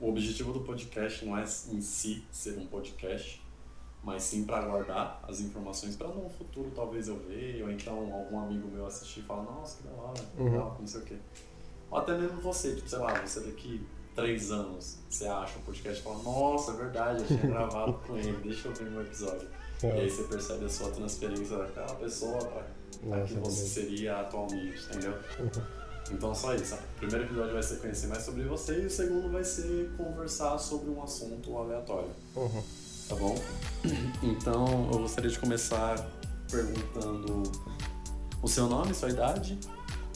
o objetivo do podcast não é em si ser um podcast, mas sim para guardar as informações para no futuro talvez eu ver, ou então algum amigo meu assistir e falar, nossa, que da hora, Uhum. legal, não sei o quê. Ou até mesmo você, tipo, sei lá, você daqui três anos, você acha um podcast e fala, nossa, é verdade, eu tinha gravado com ele, deixa eu ver meu episódio. E aí É. você percebe a sua transferência daquela pessoa para que você seria atualmente, entendeu? Uhum. Então só isso. O primeiro episódio vai ser conhecer mais sobre você e o segundo vai ser conversar sobre um assunto aleatório, Uhum. tá bom? Então eu gostaria de começar perguntando o seu nome, sua idade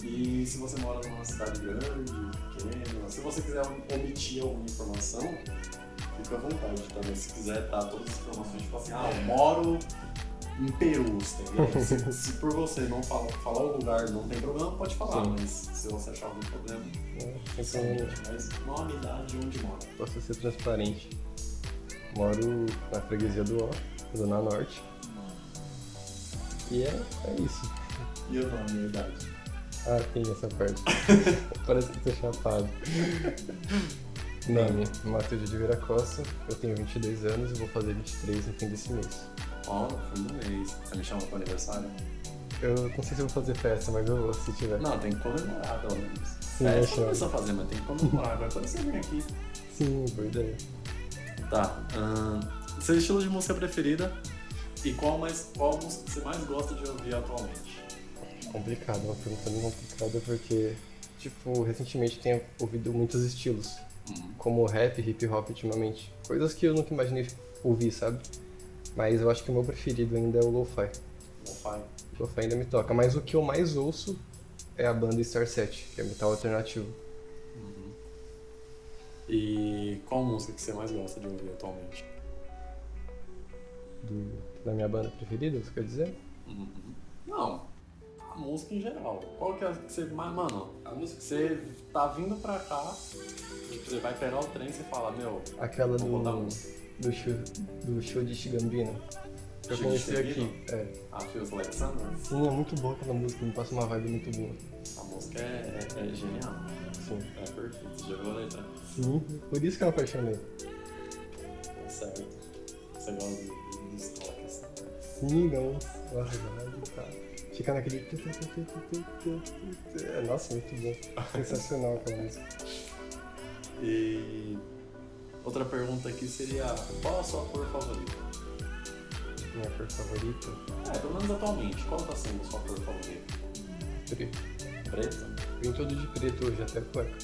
e se você mora numa cidade grande, pequena. Se você quiser omitir alguma informação, fica à vontade também. Se quiser dar todas as informações, tipo assim, ah, eu moro em Perus, entendeu? se, se por você não falar, falar o lugar não tem problema, pode falar, Sim. mas se você achar algum problema, É, somente. Então, Mas nome, idade e onde mora. posso ser transparente. Moro na freguesia do Ó, Zona Norte. E é, é isso. E o nome a idade. Ah, tem essa parte. Parece que tô chapado. Nome, Matheus de Oliveira Costa. Eu tenho 22 anos e vou fazer 23 no fim desse mês. Ó, no fim do mês. Você me chama pro aniversário? Eu não sei se eu vou fazer festa, mas eu vou se tiver. Não, tem que comemorar pelo menos. Sim, é, eu começou a fazer, mas tem que comemorar. Agora quando você vem aqui. Sim, boa ideia. Tá. ahn, seu estilo de música preferida e qual, mais, qual música você mais gosta de ouvir atualmente? Complicado, uma pergunta bem complicada porque, tipo, recentemente tenho ouvido muitos estilos, Hum. como rap, hip hop ultimamente. Coisas que eu nunca imaginei ouvir, sabe? Mas eu acho que o meu preferido ainda é o lo-fi. Lo-fi. Lo-fi ainda me toca, mas o que eu mais ouço é a banda Star 7, que é metal alternativo. Uhum. E qual música que você mais gosta de ouvir atualmente? Do, da minha banda preferida, você quer dizer? Uhum. Não, a música em geral. Qual que é a que você mais. Mano, a música que você tá vindo pra cá, você vai pegar o trem e você fala, meu, Aquela do. Do, show, do show de Shigambina. Eu conheci aqui. É. A Like Summer. Sim, é muito boa aquela música, me passa uma vibe muito boa. A música é, é- é genial. Sim. É perfeito. Já viu a letra? Sim, por isso que eu apaixonei. É certo. Você gosta do- dos toques. Sim, não. Nossa, verdade, tá. Fica naquele. É, Nossa, muito bom. Sensacional aquela música. E outra pergunta aqui seria: qual a sua cor favorita? Minha cor favorita? É, pelo menos atualmente, qual tá sendo a sua cor favorita? Preto. Preta? Vim todo de preto hoje, até cueca.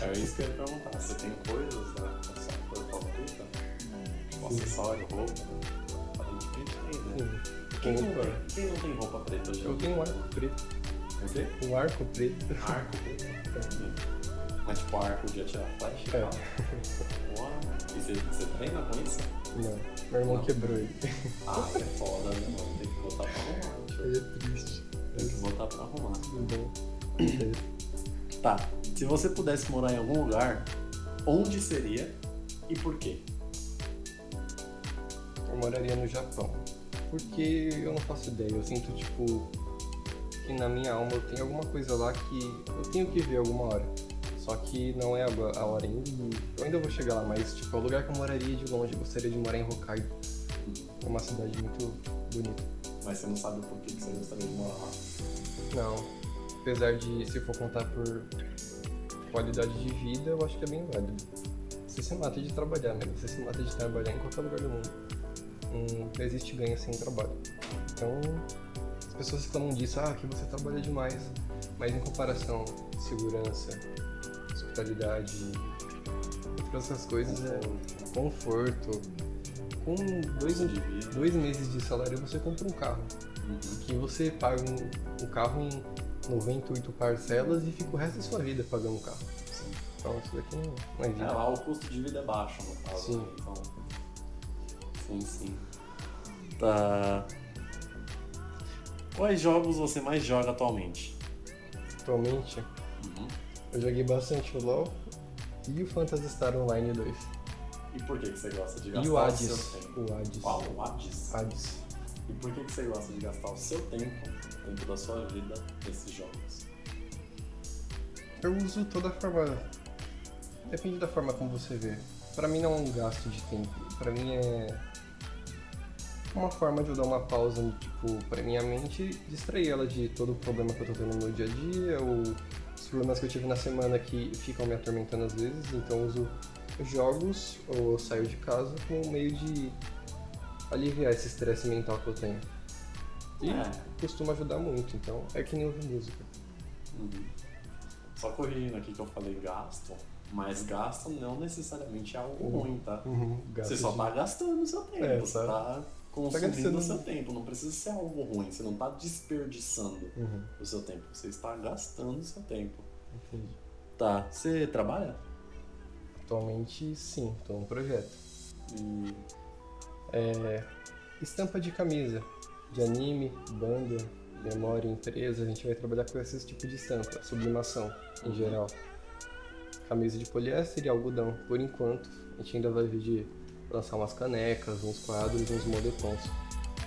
É isso que eu ia perguntar. Você tem coisas da, da sua cor favorita? Tipo, acessório, roupa? Preto, tem, né? Sim. Quem não, tem, quem não tem roupa preta hoje? Eu tenho um arco preto. O quê? Um arco preto. Arco preto? Mas tipo arco de atirar flecha? É. Uau. E você, você treina com isso? Não, meu irmão Não. quebrou ele. Ah, é foda, né? mano? Tem que botar pra arrumar. Ele é triste. Tem que botar pra arrumar. Bom. Tá. Se você pudesse morar em algum lugar, onde seria e por quê? Eu moraria no Japão. Porque eu não faço ideia. Eu sinto, tipo, que na minha alma eu tenho alguma coisa lá que eu tenho que ver alguma hora. Só que não é agora- a hora ainda. Eu ainda vou chegar lá, mas, tipo, é o lugar que eu moraria de longe. Eu gostaria de morar em Hokkaido. É uma cidade muito bonita. Mas você não sabe o porquê que você gostaria de morar lá. Não. Apesar de, se for contar por qualidade de vida, eu acho que é bem válido. Você se mata de trabalhar, né? Você se mata de trabalhar em qualquer lugar do mundo. Hum, Não existe ganho sem trabalho. Então, as pessoas reclamam disso, ah, que você trabalha demais. Mas em comparação, segurança, hospitalidade, entre outras coisas, é conforto. Com dois, dois meses de salário você compra um carro Uhum. que você paga um, um carro em 98 parcelas e fica o resto da sua vida pagando o carro. Então isso daqui não, é É, vida. lá o custo de vida é baixo, no caso. Sim. né? Então, sim, sim. Tá. Quais jogos você mais joga atualmente? Atualmente Uhum. Eu joguei bastante o LoL e o Phantasy Star Online 2. E por que, que você gosta de gastar o o Hades. seu tempo? O Hades. Qual? O Hades? Hades. E por que, que você gosta de gastar o seu tempo, o tempo da sua vida, nesses jogos? Eu uso toda forma Depende da forma como você vê. Pra mim não é um gasto de tempo. Pra mim é uma forma de eu dar uma pausa, tipo, pra minha mente, distrair ela de todo o problema que eu tô tendo no meu dia a dia, ou os problemas que eu tive na semana que ficam me atormentando às vezes, então eu uso jogos ou saio de casa como um meio de aliviar esse estresse mental que eu tenho. E É. costuma ajudar muito, então é que nem ouvir música. Uhum. Só corrigindo aqui que eu falei gasto, mas gasto não necessariamente é algo Uhum. ruim, tá? Gasto Você só de- tá gastando o seu tempo, É, você tá- tá consumindo o seu tempo, não precisa ser algo ruim, você não tá desperdiçando Uhum, o seu tempo, você está gastando o seu tempo. entendi. Tá, você trabalha? Atualmente, sim, estou num projeto. E É, estampa de camisa, de anime, banda, memória, empresa, a gente vai trabalhar com esse tipo de estampa, sublimação em geral. Camisa de poliéster e algodão, por enquanto. A gente ainda vai vir de lançar umas canecas, uns quadros, uns moletons.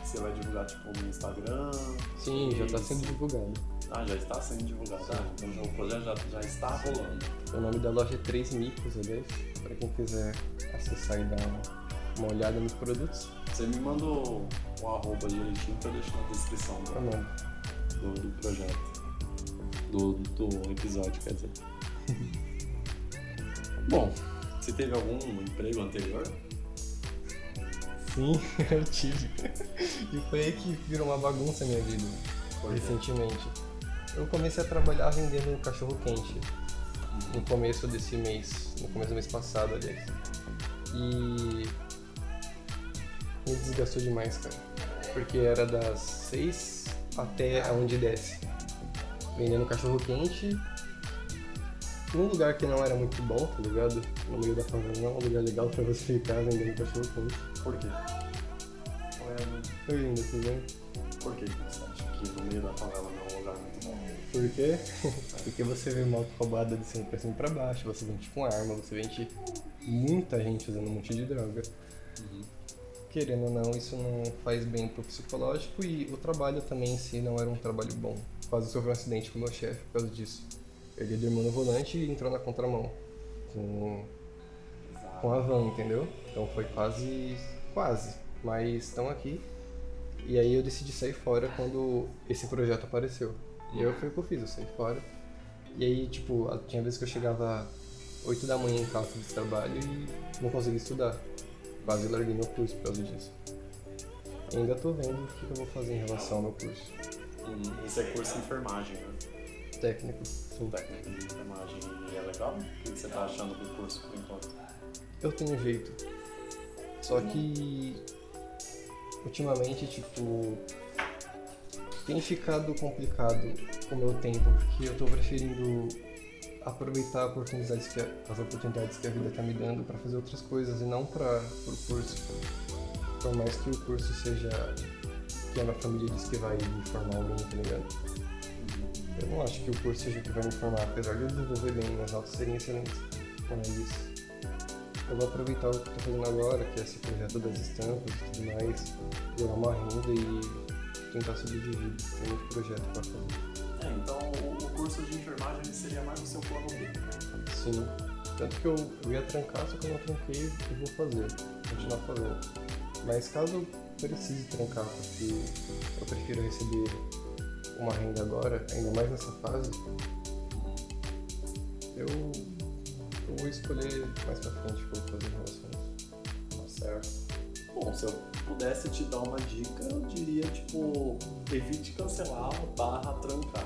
você vai divulgar tipo no Instagram? Sim, já está sendo divulgado. Ah, já está sendo divulgado. Ah, então já- o projeto já, já está rolando. O nome da loja é 3 Micos, aliás, para quem quiser acessar e dar uma- uma olhada nos produtos. Você me manda o, arroba direitinho eu deixo na descrição do, mando. do, do projeto. Do, do episódio, quer dizer. Bom, você teve algum emprego anterior? Sim, eu tive. E foi aí que virou uma bagunça a minha vida, Por quê? recentemente. Eu comecei a trabalhar vendendo um cachorro quente no começo desse mês, no começo do mês passado, aliás. E me desgastou demais, cara. Porque era das 6 até onde desce. Vendendo cachorro quente num lugar que não era muito bom, tá ligado? No meio da favela não é um lugar legal pra você ficar vendendo cachorro quente. Por quê? É, Oi, ainda, tudo bem? por que você acha que no meio da favela não é um lugar muito bom? Por quê? Porque você vê moto roubada descendo pra cima e pra baixo, você vende com arma, você vende muita gente usando um monte de droga. Querendo ou não, isso não faz bem pro psicológico e o trabalho também em si não era um trabalho bom. Quase sofri um acidente com o meu chefe por causa disso. Ele dormiu no volante e entrou na contramão com a van, entendeu? Então foi quase. quase. Mas estão aqui. E aí eu decidi sair fora quando esse projeto apareceu. E eu foi o que eu fiz, eu saí fora. E aí, tipo, tinha vezes que eu chegava 8 da manhã em casa desse trabalho e não conseguia estudar. Quase larguei meu curso por causa disso. Ainda tô vendo o que eu vou fazer em relação ao meu curso. Esse é curso de enfermagem, né? Técnico, sim. Técnico de enfermagem. E é legal? O que você tá achando do curso por enquanto? Eu tenho jeito. Só que ultimamente, tipo, tem ficado complicado o meu tempo, porque eu tô preferindo aproveitar oportunidades que a- as oportunidades que a vida tá me dando pra fazer outras coisas e não para pro curso. Por mais que o curso seja que a minha família diz que vai me formar alguém, tá ligado? Eu não acho que o curso seja o que vai me formar, apesar de eu desenvolver bem, minhas notas serem excelentes. Mas eu vou aproveitar o que eu tô fazendo agora, que é esse projeto das estampas e tudo mais, gerar uma renda e tentar subir de vida. Tem muito projeto pra fazer. É, então o, o curso de enfermagem seria mais o seu plano B. Sim. Tanto que eu, eu ia trancar, só que eu não tranquei e vou fazer. Continuar fazendo. Mas caso eu precise trancar, porque eu prefiro receber uma renda agora, ainda mais nessa fase, eu, eu vou escolher mais pra frente o que eu vou fazer em relação a isso. Tá certo? Bom, se eu pudesse te dar uma dica, eu diria, tipo, evite cancelar barra trancar.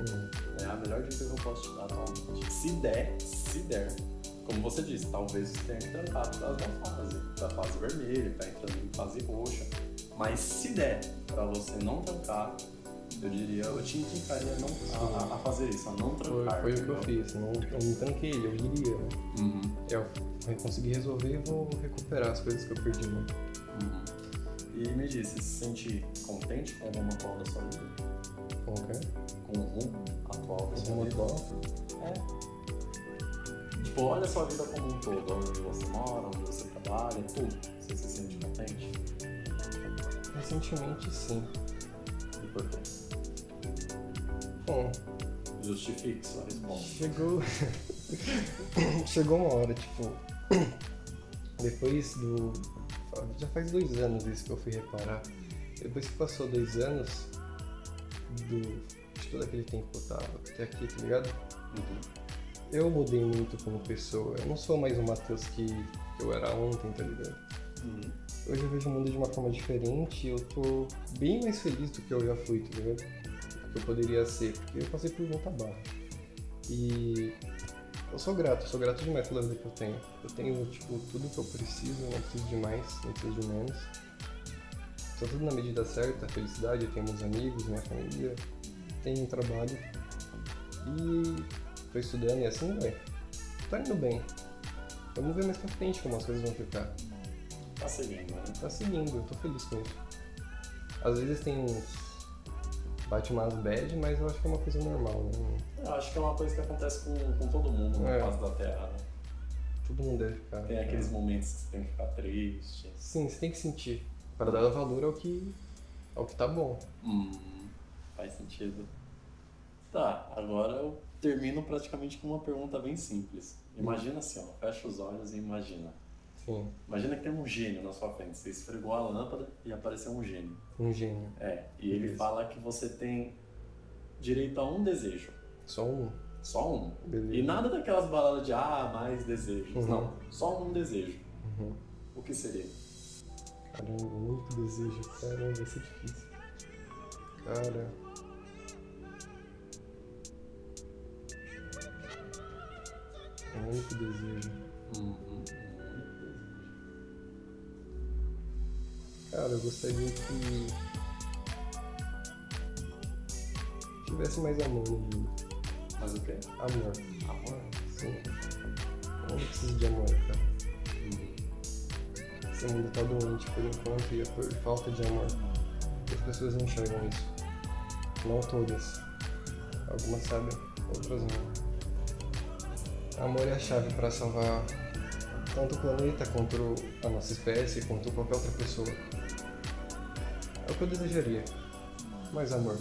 Hum, É a melhor dica que eu posso te dar atualmente. Se der, se der. Como você disse, talvez você tenha que trancar por causa da fase. Da fase vermelha, tá entrando em fase roxa. Mas se der pra você não trancar, eu diria, eu te indicaria não, a, a fazer isso, a não foi, trancar. foi o que eu fiz. Não, eu não tranquei, eu iria, né? Uhum, Eu consegui resolver e vou recuperar as coisas que eu perdi, né? uhum. E me diz, você se sente contente com o rumo atual da sua vida? Como que é? Com o rumo atual da O sua vida? atual? É. Tipo, olha a sua vida como um todo, onde você mora, onde você trabalha, tudo. Você se sente contente? Recentemente, sim. E por quê? Bom, Justifique sua resposta. chegou, Chegou uma hora, tipo. Depois do. Já faz dois anos isso que eu fui reparar. Depois que passou dois anos do, de todo aquele tempo que eu tava até aqui, tá ligado? Uhum. Eu mudei muito como pessoa. Eu não sou mais o Matheus que eu era ontem, tá ligado? Uhum. Hoje eu vejo o mundo de uma forma diferente e eu tô bem mais feliz do que eu já fui, tá ligado? Que eu poderia ser, porque eu passei por muita barra. E eu sou grato, eu sou grato demais pela vida que eu tenho. Eu tenho, tipo, tudo que eu preciso, não preciso de mais, não preciso de menos. Tá tudo na medida certa, felicidade, eu tenho meus amigos, minha família, tenho um trabalho. E tô estudando e assim vai. Tá indo bem. Vamos ver mais pra frente como as coisas vão ficar. Tá seguindo, né? Tá seguindo, eu tô feliz com isso. Às vezes tem uns. Bate umas bad, mas eu acho que é uma coisa normal, né? Eu acho que é uma coisa que acontece com, com todo mundo no É. caso da Terra, né? Todo mundo deve ficar. Tem aqueles momentos que você tem que ficar triste. Sim, você tem que sentir. Para dar valor ao que. ao que tá bom. Hum, faz sentido. Tá, agora eu termino praticamente com uma pergunta bem simples. Imagina assim, ó, fecha os olhos e imagina. Sim, Imagina que tem um gênio na sua frente. Você esfregou a lâmpada e apareceu um gênio. um gênio. É, e ele Beleza. fala que você tem direito a um desejo. Só um. Só um. Beleza. E nada daquelas baladas de ah, mais desejos. Uhum. Não, só um desejo. Uhum. O que seria? Caramba, muito desejo. Caramba, vai ser difícil. Cara. Muito desejo. Uhum. Cara, eu gostaria que. tivesse mais amor no mundo. Mas o quê? Amor. Amor? Sim. Eu não preciso de amor, cara. Esse mundo tá doente por enquanto e é por falta de amor. As pessoas não enxergam isso. Não todas. Algumas sabem, outras não. Amor é a chave para salvar tanto o planeta quanto a nossa espécie, quanto qualquer outra pessoa. É o que eu desejaria. Mais amor.